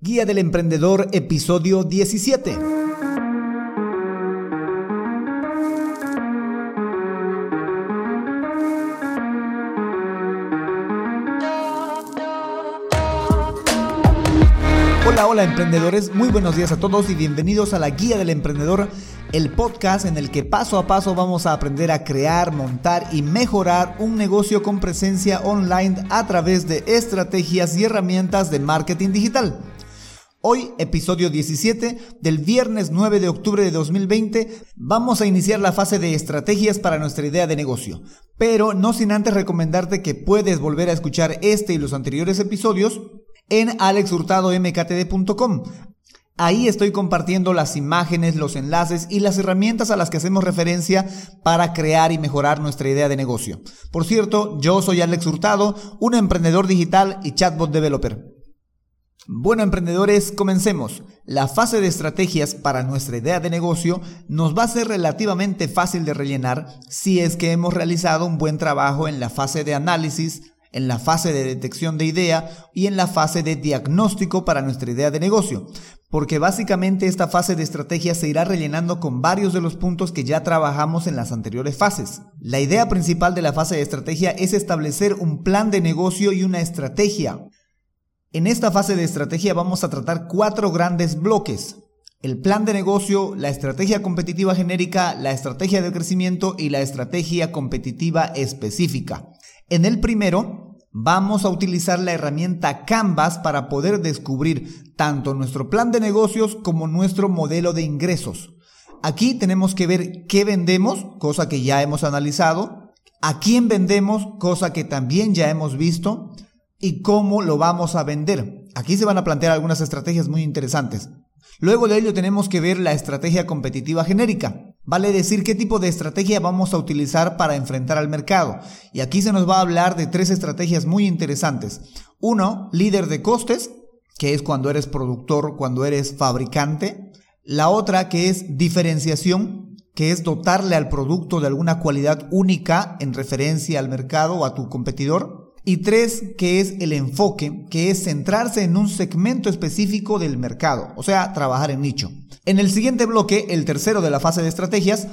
Guía del Emprendedor, episodio 17. Hola, hola emprendedores, muy buenos días a todos y bienvenidos a la Guía del Emprendedor, el podcast en el que paso a paso vamos a aprender a crear, montar y mejorar un negocio con presencia online a través de estrategias y herramientas de marketing digital. Hoy, episodio 17 del viernes 9 de octubre de 2020, vamos a iniciar la fase de estrategias para nuestra idea de negocio. Pero no sin antes recomendarte que puedes volver a escuchar este y los anteriores episodios en alexhurtadomktd.com. Ahí estoy compartiendo las imágenes, los enlaces y las herramientas a las que hacemos referencia para crear y mejorar nuestra idea de negocio. Por cierto, yo soy Alex Hurtado, un emprendedor digital y chatbot developer. Bueno, emprendedores, comencemos. La fase de estrategias para nuestra idea de negocio nos va a ser relativamente fácil de rellenar si es que hemos realizado un buen trabajo en la fase de análisis, en la fase de detección de idea y en la fase de diagnóstico para nuestra idea de negocio, porque básicamente esta fase de estrategia se irá rellenando con varios de los puntos que ya trabajamos en las anteriores fases. La idea principal de la fase de estrategia es establecer un plan de negocio y una estrategia en esta fase de estrategia vamos a tratar cuatro grandes bloques. El plan de negocio, la estrategia competitiva genérica, la estrategia de crecimiento y la estrategia competitiva específica. En el primero, vamos a utilizar la herramienta Canvas para poder descubrir tanto nuestro plan de negocios como nuestro modelo de ingresos. Aquí tenemos que ver qué vendemos, cosa que ya hemos analizado, a quién vendemos, cosa que también ya hemos visto, y cómo lo vamos a vender. Aquí se van a plantear algunas estrategias muy interesantes. Luego de ello tenemos que ver la estrategia competitiva genérica. Vale decir qué tipo de estrategia vamos a utilizar para enfrentar al mercado. Y aquí se nos va a hablar de tres estrategias muy interesantes. Uno, líder de costes, que es cuando eres productor, cuando eres fabricante. La otra que es diferenciación, que es dotarle al producto de alguna cualidad única en referencia al mercado o a tu competidor. Y tres, que es el enfoque, que es centrarse en un segmento específico del mercado, o sea, trabajar en nicho. En el siguiente bloque, el tercero de la fase de estrategias,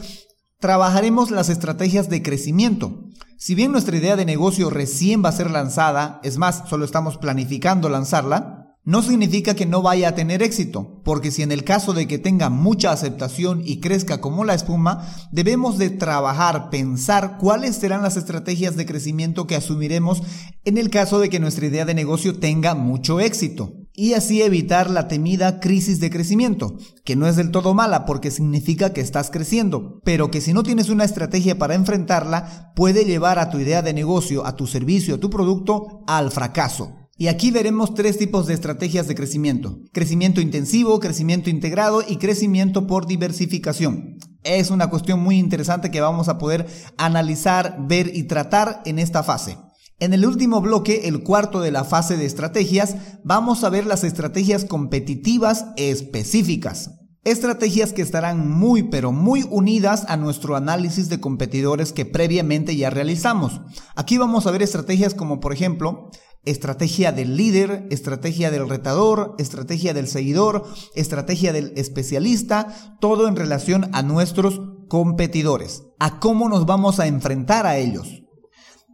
trabajaremos las estrategias de crecimiento. Si bien nuestra idea de negocio recién va a ser lanzada, es más, solo estamos planificando lanzarla, no significa que no vaya a tener éxito, porque si en el caso de que tenga mucha aceptación y crezca como la espuma, debemos de trabajar, pensar cuáles serán las estrategias de crecimiento que asumiremos en el caso de que nuestra idea de negocio tenga mucho éxito. Y así evitar la temida crisis de crecimiento, que no es del todo mala porque significa que estás creciendo, pero que si no tienes una estrategia para enfrentarla, puede llevar a tu idea de negocio, a tu servicio, a tu producto al fracaso. Y aquí veremos tres tipos de estrategias de crecimiento. Crecimiento intensivo, crecimiento integrado y crecimiento por diversificación. Es una cuestión muy interesante que vamos a poder analizar, ver y tratar en esta fase. En el último bloque, el cuarto de la fase de estrategias, vamos a ver las estrategias competitivas específicas. Estrategias que estarán muy pero muy unidas a nuestro análisis de competidores que previamente ya realizamos. Aquí vamos a ver estrategias como por ejemplo estrategia del líder, estrategia del retador, estrategia del seguidor, estrategia del especialista, todo en relación a nuestros competidores, a cómo nos vamos a enfrentar a ellos.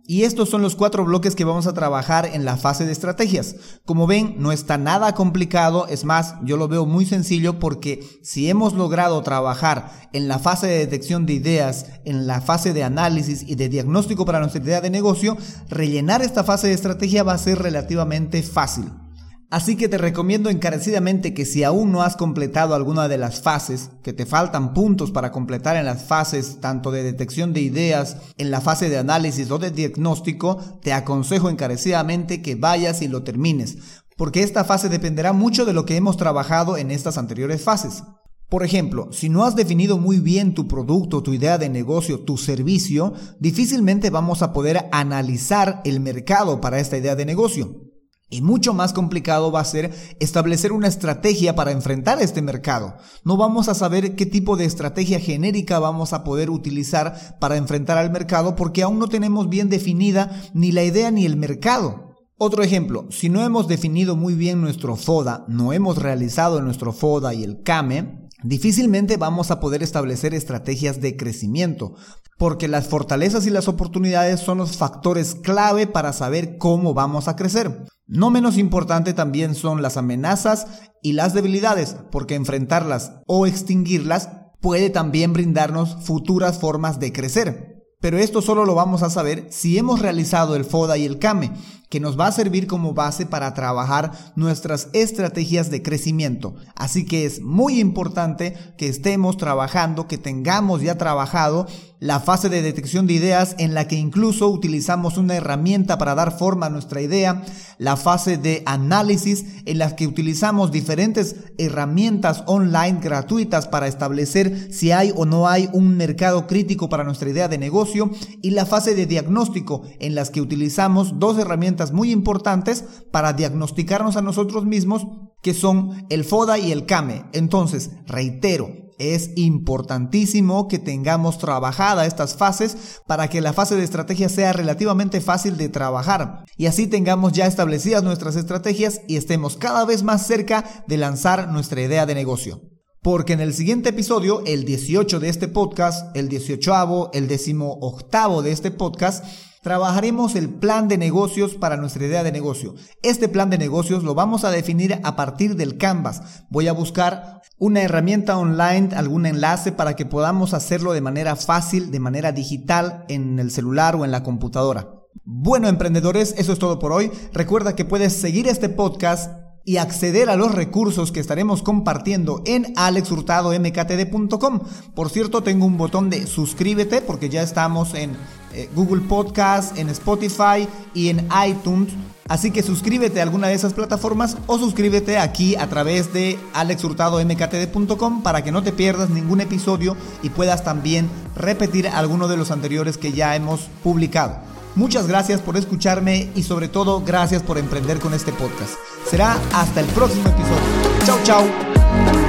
Y estos son los cuatro bloques que vamos a trabajar en la fase de estrategias. Como ven, no está nada complicado, es más, yo lo veo muy sencillo porque si hemos logrado trabajar en la fase de detección de ideas, en la fase de análisis y de diagnóstico para nuestra idea de negocio, rellenar esta fase de estrategia va a ser relativamente fácil. Así que te recomiendo encarecidamente que si aún no has completado alguna de las fases, que te faltan puntos para completar en las fases tanto de detección de ideas, en la fase de análisis o de diagnóstico, te aconsejo encarecidamente que vayas y lo termines, porque esta fase dependerá mucho de lo que hemos trabajado en estas anteriores fases. Por ejemplo, si no has definido muy bien tu producto, tu idea de negocio, tu servicio, difícilmente vamos a poder analizar el mercado para esta idea de negocio. Y mucho más complicado va a ser establecer una estrategia para enfrentar este mercado. No vamos a saber qué tipo de estrategia genérica vamos a poder utilizar para enfrentar al mercado porque aún no tenemos bien definida ni la idea ni el mercado. Otro ejemplo, si no hemos definido muy bien nuestro FODA, no hemos realizado nuestro FODA y el CAME, difícilmente vamos a poder establecer estrategias de crecimiento, porque las fortalezas y las oportunidades son los factores clave para saber cómo vamos a crecer. No menos importante también son las amenazas y las debilidades, porque enfrentarlas o extinguirlas puede también brindarnos futuras formas de crecer. Pero esto solo lo vamos a saber si hemos realizado el FODA y el CAME, que nos va a servir como base para trabajar nuestras estrategias de crecimiento. Así que es muy importante que estemos trabajando, que tengamos ya trabajado la fase de detección de ideas en la que incluso utilizamos una herramienta para dar forma a nuestra idea, la fase de análisis en la que utilizamos diferentes herramientas online gratuitas para establecer si hay o no hay un mercado crítico para nuestra idea de negocio y la fase de diagnóstico en las que utilizamos dos herramientas muy importantes para diagnosticarnos a nosotros mismos que son el FODA y el CAME. Entonces, reitero, es importantísimo que tengamos trabajada estas fases para que la fase de estrategia sea relativamente fácil de trabajar y así tengamos ya establecidas nuestras estrategias y estemos cada vez más cerca de lanzar nuestra idea de negocio. Porque en el siguiente episodio, el 18 de este podcast, el 18, el 18 de este podcast, trabajaremos el plan de negocios para nuestra idea de negocio. Este plan de negocios lo vamos a definir a partir del Canvas. Voy a buscar una herramienta online, algún enlace para que podamos hacerlo de manera fácil, de manera digital en el celular o en la computadora. Bueno, emprendedores, eso es todo por hoy. Recuerda que puedes seguir este podcast y acceder a los recursos que estaremos compartiendo en alexhurtadomktd.com. Por cierto, tengo un botón de suscríbete porque ya estamos en eh, Google Podcast, en Spotify y en iTunes. Así que suscríbete a alguna de esas plataformas o suscríbete aquí a través de alexhurtadomktd.com para que no te pierdas ningún episodio y puedas también repetir alguno de los anteriores que ya hemos publicado. Muchas gracias por escucharme y sobre todo gracias por emprender con este podcast. Será hasta el próximo episodio. Chao, chao.